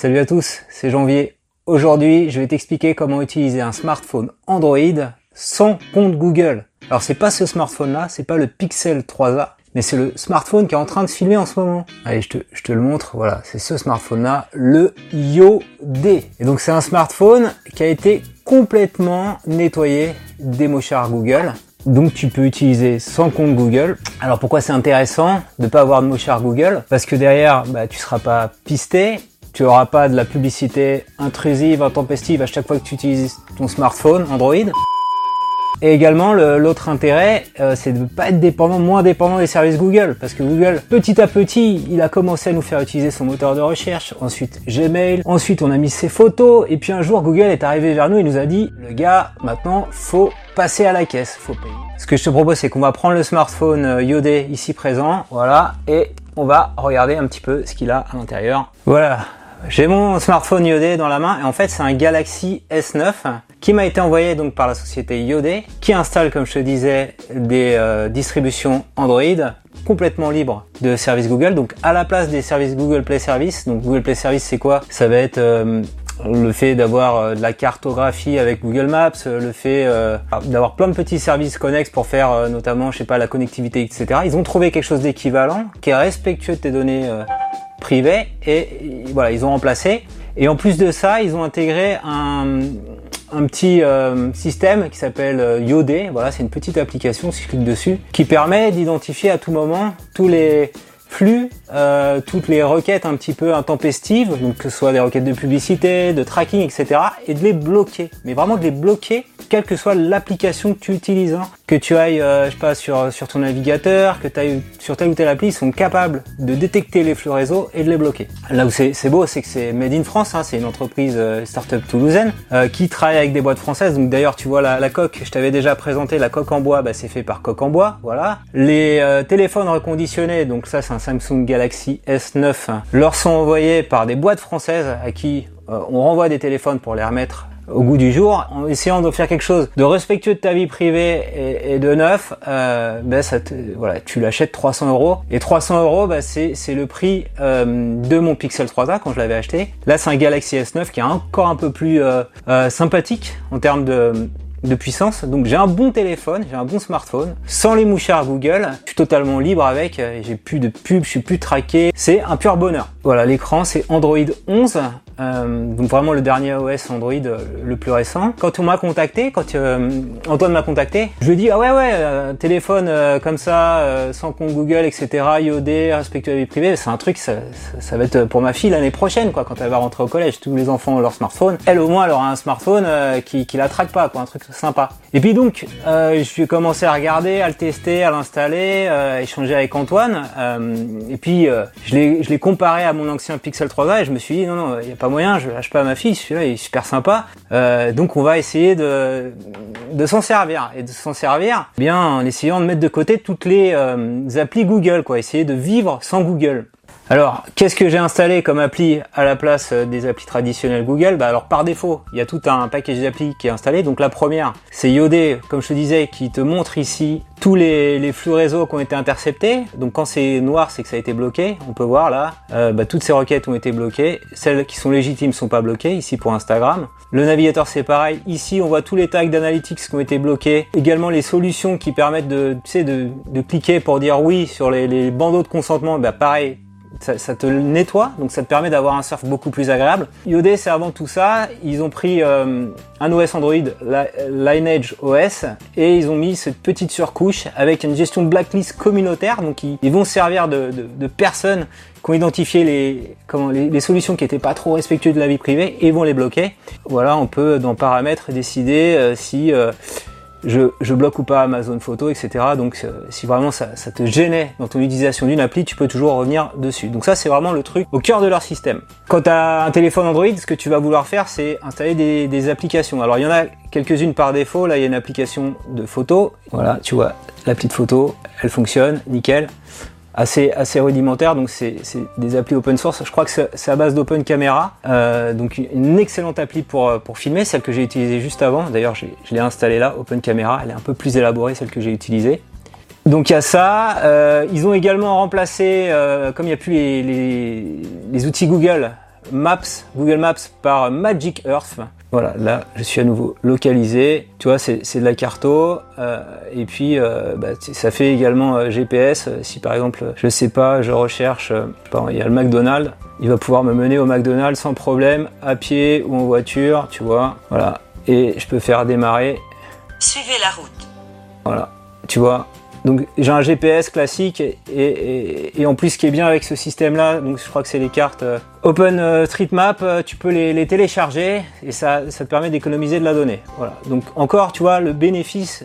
Salut à tous, c'est Janvier. Aujourd'hui, je vais t'expliquer comment utiliser un smartphone Android sans compte Google. Alors c'est pas ce smartphone là, c'est pas le Pixel 3a, mais c'est le smartphone qui est en train de filmer en ce moment. Allez, je te, je te le montre, voilà, c'est ce smartphone là, le Yo D. Et donc c'est un smartphone qui a été complètement nettoyé des mochards Google. Donc tu peux utiliser sans compte Google. Alors pourquoi c'est intéressant de pas avoir de mochards Google? Parce que derrière, bah, tu seras pas pisté, tu auras pas de la publicité intrusive, intempestive à chaque fois que tu utilises ton smartphone Android. Et également, l'autre intérêt, euh, c'est de ne pas être dépendant, moins dépendant des services Google, parce que Google, petit à petit, il a commencé à nous faire utiliser son moteur de recherche, ensuite Gmail, ensuite on a mis ses photos, et puis un jour Google est arrivé vers nous et nous a dit, le gars, maintenant, faut passer à la caisse, faut payer. Ce que je te propose, c'est qu'on va prendre le smartphone euh, Yodé ici présent, voilà, et on va regarder un petit peu ce qu'il a à l'intérieur. Voilà, j'ai mon smartphone Yodé dans la main, et en fait, c'est un Galaxy S9 qui m'a été envoyé donc par la société Yodé, qui installe, comme je te disais, des euh, distributions Android complètement libres de services Google. Donc à la place des services Google Play Service, donc Google Play Service c'est quoi? Ça va être euh, le fait d'avoir euh, de la cartographie avec Google Maps, le fait d'avoir plein de petits services connexes pour faire notamment, je sais pas, la connectivité, etc. Ils ont trouvé quelque chose d'équivalent qui est respectueux de tes données privées et voilà, ils ont remplacé. Et en plus de ça, ils ont intégré un, un petit euh, système qui s'appelle euh, Yodé. Voilà, c'est une petite application, si je clique dessus, qui permet d'identifier à tout moment tous les flux, euh, toutes les requêtes un petit peu intempestives, donc que ce soit des requêtes de publicité, de tracking, etc., et de les bloquer. Mais vraiment de les bloquer, quelle que soit l'application que tu utilises. Hein. Que tu ailles, euh, je sais pas, sur, sur ton navigateur, que tu ailles sur telle ou telle appli, ils sont capables de détecter les flux réseau et de les bloquer. Là où c'est beau, c'est que c'est Made in France, hein, c'est une entreprise euh, startup toulousaine euh, qui travaille avec des boîtes françaises. Donc d'ailleurs, tu vois la, la coque, je t'avais déjà présenté la coque en bois, bah, c'est fait par coque en bois, voilà. Les téléphones reconditionnés, donc ça c'est un Samsung Galaxy S9, leur sont envoyés par des boîtes françaises à qui on renvoie des téléphones pour les remettre au goût du jour, en essayant de faire quelque chose de respectueux de ta vie privée et, de neuf, euh, ben ça te, voilà, tu l'achètes 300 euros. Et 300 euros, ben c'est c'est le prix euh, de mon Pixel 3a quand je l'avais acheté. Là, c'est un Galaxy S9 qui est encore un peu plus euh, euh sympathique en termes de de puissance. Donc j'ai un bon téléphone, j'ai un bon smartphone, sans les mouchards Google, je suis totalement libre avec, j'ai plus de pub, je suis plus traqué, c'est un pur bonheur. Voilà, l'écran c'est Android 11, euh, donc vraiment le dernier OS Android euh, le plus récent. Quand on m'a contacté, quand euh, Antoine m'a contacté, je lui ai dit ah ouais ouais, téléphone comme ça, sans compte Google, etc. IOD, respectueux la vie privée, c'est un truc, ça, ça, va être pour ma fille l'année prochaine quoi, quand elle va rentrer au collège. Tous les enfants ont leur smartphone, elle au moins elle aura un smartphone qui, qui la traque pas, quoi, un truc sympa. Et puis donc, euh, je vais commencer à regarder, à le tester, à l'installer, euh, échanger avec Antoine. et puis je l'ai comparé à mon ancien Pixel 3a et je me suis dit non non, il y a pas moyen, je lâche pas ma fille, celui-là il est super sympa. Euh, donc on va essayer de, de s'en servir et de s'en servir eh bien en essayant de mettre de côté toutes les euh, applis Google, quoi, essayer de vivre sans Google. Alors, qu'est-ce que j'ai installé comme appli à la place euh, des applis traditionnelles Google? Bah alors par défaut, il y a tout un package d'applis qui est installé. Donc la première, c'est Yodé, comme je te disais, qui te montre ici tous les, flux réseau qui ont été interceptés. Donc quand c'est noir, c'est que ça a été bloqué. On peut voir là, euh, bah, toutes ces requêtes ont été bloquées. Celles qui sont légitimes sont pas bloquées, ici pour Instagram. Le navigateur c'est pareil. Ici on voit tous les tags d'analytics qui ont été bloqués. Également les solutions qui permettent de, tu sais, de, de cliquer pour dire oui sur les, les bandeaux de consentement. Bah pareil, ça, te nettoie, donc ça te permet d'avoir un surf beaucoup plus agréable. Iodé, c'est avant tout ça. Ils ont pris euh, un OS Android, Lineage OS, et ils ont mis cette petite surcouche avec une gestion de blacklist communautaire. Donc ils, vont servir de, personnes qui ont identifié les, comment, les, solutions qui n'étaient pas trop respectueuses de la vie privée et vont les bloquer. Voilà, on peut dans paramètres décider euh, si euh, je, je, bloque ou pas Amazon Photo, etc. Donc euh, si vraiment ça, ça, te gênait dans ton utilisation d'une appli, tu peux toujours revenir dessus. Donc ça c'est vraiment le truc au cœur de leur système. Quand tu as un téléphone Android, ce que tu vas vouloir faire c'est installer des, des applications. Alors il y en a quelques-unes par défaut, là il y a une application de photo. Voilà, tu vois, la petite photo, elle fonctionne, nickel assez, assez rudimentaire. Donc c'est des applis open source. Je crois que c'est à base d'Open Camera. Euh, donc une excellente appli pour, pour filmer, celle que j'ai utilisée juste avant. D'ailleurs, je l'ai installée là, Open Camera. Elle est un peu plus élaborée, celle que j'ai utilisée. Donc il y a ça. Euh, ils ont également remplacé, euh, comme il n'y a plus les, les, les, outils Google, Maps, Google Maps par Magic Earth. Voilà, là, je suis à nouveau localisé. Tu vois, c'est de la carto. Euh, et puis, euh, bah, ça fait également euh, GPS. Si par exemple, je sais pas, je recherche, il y a le McDonald's, il va pouvoir me mener au McDonald's sans problème, à pied ou en voiture, tu vois. Voilà. Et je peux faire démarrer. Suivez la route. Voilà. Tu vois, donc j'ai un GPS classique et, en plus ce qui est bien avec ce système là, donc je crois que c'est les cartes euh, OpenStreetMap, euh, tu peux les, télécharger et ça, ça te permet d'économiser de la donnée. Voilà. Donc encore tu vois le bénéfice,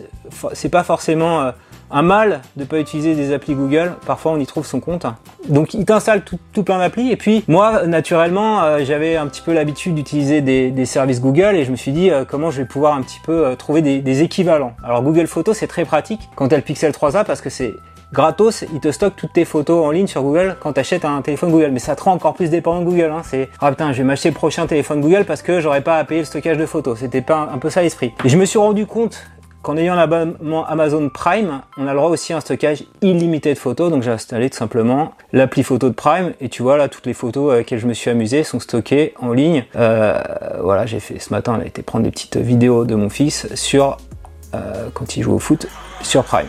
c'est pas forcément euh, un mal de ne pas utiliser des applis Google. Parfois, on y trouve son compte. Donc, il t'installe tout, plein d'applis. Et puis, moi, naturellement, euh, j'avais un petit peu l'habitude d'utiliser des, services Google et je me suis dit euh, comment je vais pouvoir un petit peu euh, trouver des, équivalents. Alors, Google Photos, c'est très pratique quand tu as le Pixel 3a parce que c'est gratos, il te stocke toutes tes photos en ligne sur Google quand tu achètes un téléphone Google. Mais ça te rend encore plus dépendant de Google. Hein. C'est ah putain, je vais m'acheter le prochain téléphone Google parce que j'aurais pas à payer le stockage de photos. C'était pas un peu ça l'esprit. Et je me suis rendu compte qu'en ayant l'abonnement Amazon Prime, on a le droit aussi à un stockage illimité de photos. Donc j'ai installé tout simplement l'appli photo de Prime et tu vois là toutes les photos avec lesquelles je me suis amusé sont stockées en ligne. Euh, voilà, j'ai fait ce matin, on a été prendre des petites vidéos de mon fils sur euh, quand il joue au foot sur Prime.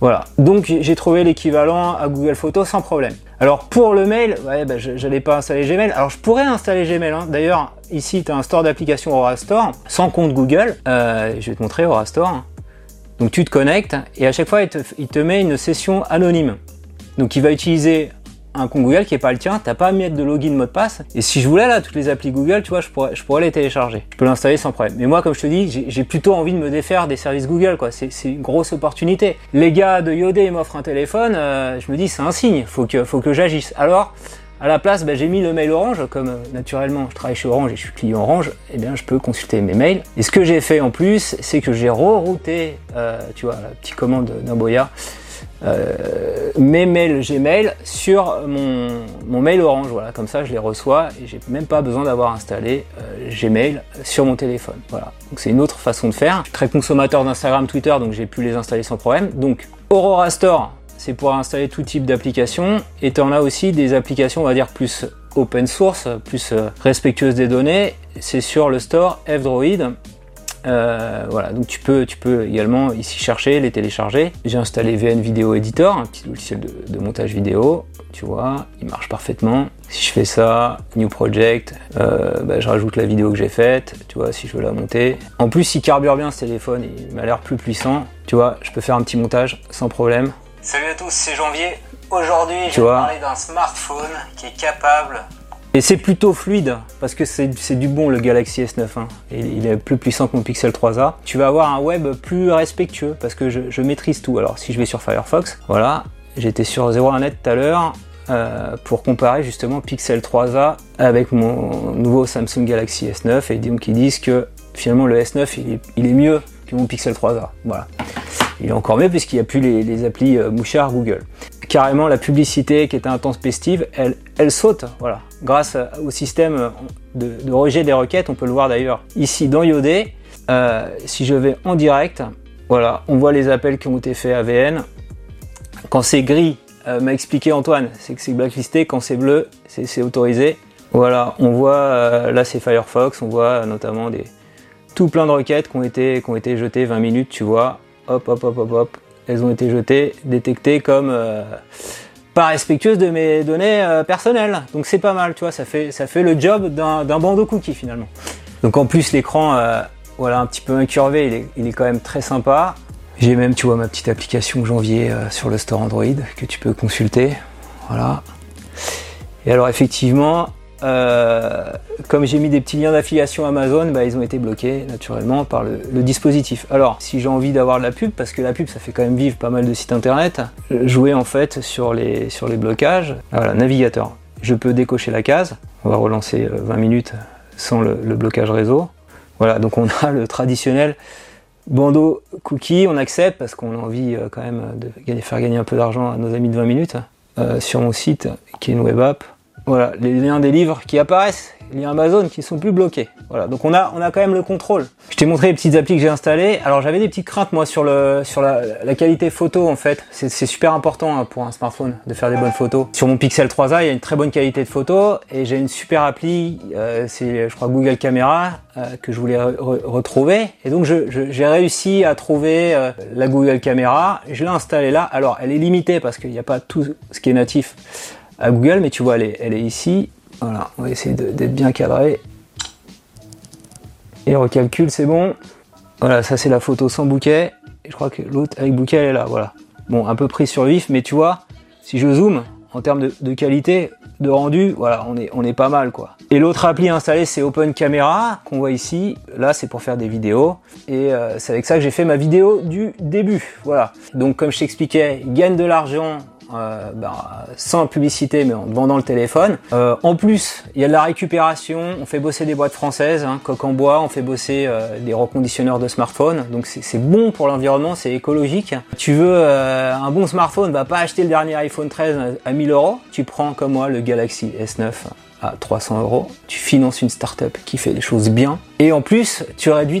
Voilà, donc j'ai trouvé l'équivalent à Google Photos sans problème. Alors pour le mail, ouais, bah, j'allais pas installer Gmail. Alors je pourrais installer Gmail. Hein. D'ailleurs, ici tu as un store d'applications Aura Store sans compte Google. Euh, je vais te montrer Aura Store. Donc tu te connectes et à chaque fois il te met une session anonyme. Donc il va utiliser un compte Google qui est pas le tien, t'as pas à mettre de login mot de passe. Et si je voulais là, toutes les applis Google, tu vois, je pourrais, je pourrais les télécharger. Je peux l'installer sans problème. Mais moi, comme je te dis, j'ai plutôt envie de me défaire des services Google, quoi. C'est une grosse opportunité. Les gars de Yodé m'offrent un téléphone, euh, je me dis, c'est un signe, faut que, faut que j'agisse. Alors, à la place, ben, j'ai mis le mail Orange, comme euh, naturellement je travaille chez Orange et je suis client Orange, eh bien je peux consulter mes mails. Et ce que j'ai fait en plus, c'est que j'ai rerouté, euh, tu vois, la petite commande d'un Boya, euh, mes mails Gmail sur mon, mail Orange. Voilà, comme ça je les reçois et j'ai même pas besoin d'avoir installé euh, Gmail sur mon téléphone. Voilà, donc c'est une autre façon de faire. Je suis très consommateur d'Instagram, Twitter, donc j'ai pu les installer sans problème. Donc Aurora Store, c'est pour installer tout type d'applications et en as aussi des applications, on va dire plus open source, plus euh, respectueuses des données. C'est sur le store F-Droid euh, voilà, donc tu peux, tu peux également ici chercher, les télécharger. J'ai installé VN Video Editor, un petit logiciel de, montage vidéo. Tu vois, il marche parfaitement. Si je fais ça, New Project, euh, bah, je rajoute la vidéo que j'ai faite. Tu vois, si je veux la monter. En plus, il carbure bien ce téléphone, il m'a l'air plus puissant. Tu vois, je peux faire un petit montage sans problème. Salut à tous, c'est Janvier. Aujourd'hui, je vais parler d'un smartphone qui est capable et c'est plutôt fluide parce que c'est du bon le Galaxy S9. Hein. il est plus puissant que mon Pixel 3a. Tu vas avoir un web plus respectueux parce que je, maîtrise tout. Alors si je vais sur Firefox, voilà, j'étais sur 01net tout à l'heure euh, pour comparer justement Pixel 3a avec mon nouveau Samsung Galaxy S9 et donc ils disent que finalement le S9 il est, mieux que mon Pixel 3a. Voilà. Il est encore mieux puisqu'il n'y a plus les, applis euh, mouchards Google carrément la publicité qui était intempestive, elle, elle saute. Voilà. Grâce au système de, rejet des requêtes, on peut le voir d'ailleurs ici dans Yodé. Euh, si je vais en direct, voilà, on voit les appels qui ont été faits à VN. Quand c'est gris, euh, m'a expliqué Antoine, c'est que c'est blacklisté. Quand c'est bleu, c'est autorisé. Voilà, on voit, euh, là c'est Firefox, on voit notamment des tout plein de requêtes qui ont été, qui ont été jetées 20 minutes, tu vois. Hop, hop, hop, hop, hop elles ont été jetées, détectées comme pas respectueuses de mes données euh, personnelles. Donc c'est pas mal, tu vois, ça fait, ça fait le job d'un bandeau cookie finalement. Donc en plus l'écran, euh, voilà, un petit peu incurvé, il est, il est quand même très sympa. J'ai même, tu vois, ma petite application janvier sur le store Android que tu peux consulter. Voilà. Et alors effectivement, euh, comme j'ai mis des petits liens d'affiliation Amazon, bah, ils ont été bloqués naturellement par le, dispositif. Alors, si j'ai envie d'avoir de la pub, parce que la pub ça fait quand même vivre pas mal de sites internet, jouer en fait sur les, sur les blocages. Ah, voilà, navigateur. Je peux décocher la case. On va relancer 20 euh, minutes sans le, blocage réseau. Voilà, donc on a le traditionnel bandeau cookie. On accepte parce qu'on a envie euh, quand même de faire gagner un peu d'argent à nos amis de 20 minutes. sur mon site qui est une web app, voilà, les liens des livres qui apparaissent, les liens Amazon qui sont plus bloqués. Voilà, donc on a, on a quand même le contrôle. Je t'ai montré les petites applis que j'ai installées. Alors j'avais des petites craintes moi sur le, sur la, la qualité photo en fait. C'est, super important hein, pour un smartphone de faire des bonnes photos. Sur mon Pixel 3a, il y a une très bonne qualité de photo et j'ai une super appli, euh, c'est je crois Google Camera euh, que je voulais re- retrouver. Et donc je, je- j'ai réussi à trouver euh, la Google Camera. Je l'ai installée là. Alors elle est limitée parce qu'il n'y a pas tout ce qui est natif à Google, mais tu vois elle est, ici. Voilà, on va essayer d'être bien cadré. Et recalcule, c'est bon. Voilà, ça c'est la photo sans bouquet. Et je crois que l'autre avec bouquet, elle est là, voilà. Bon, un peu pris sur vif, mais tu vois, si je zoome, en termes de, qualité, de rendu, voilà, on est, on est pas mal, quoi. Et l'autre appli installée, c'est Open Camera, qu'on voit ici. Là, c'est pour faire des vidéos. Et euh, c'est avec ça que j'ai fait ma vidéo du début, voilà. Donc, comme je t'expliquais, gagne de l'argent euh, bah, sans publicité mais en vendant le téléphone. Euh, en plus, il y a de la récupération, on fait bosser des boîtes françaises, hein, coque en bois, on fait bosser euh, des reconditionneurs de smartphone, donc c'est bon pour l'environnement, c'est écologique. Tu veux un bon smartphone, va pas acheter le dernier iPhone 13 à 1000 euros, tu prends comme moi le Galaxy S9 à 300 euros, tu finances une startup qui fait les choses bien, et en plus tu réduis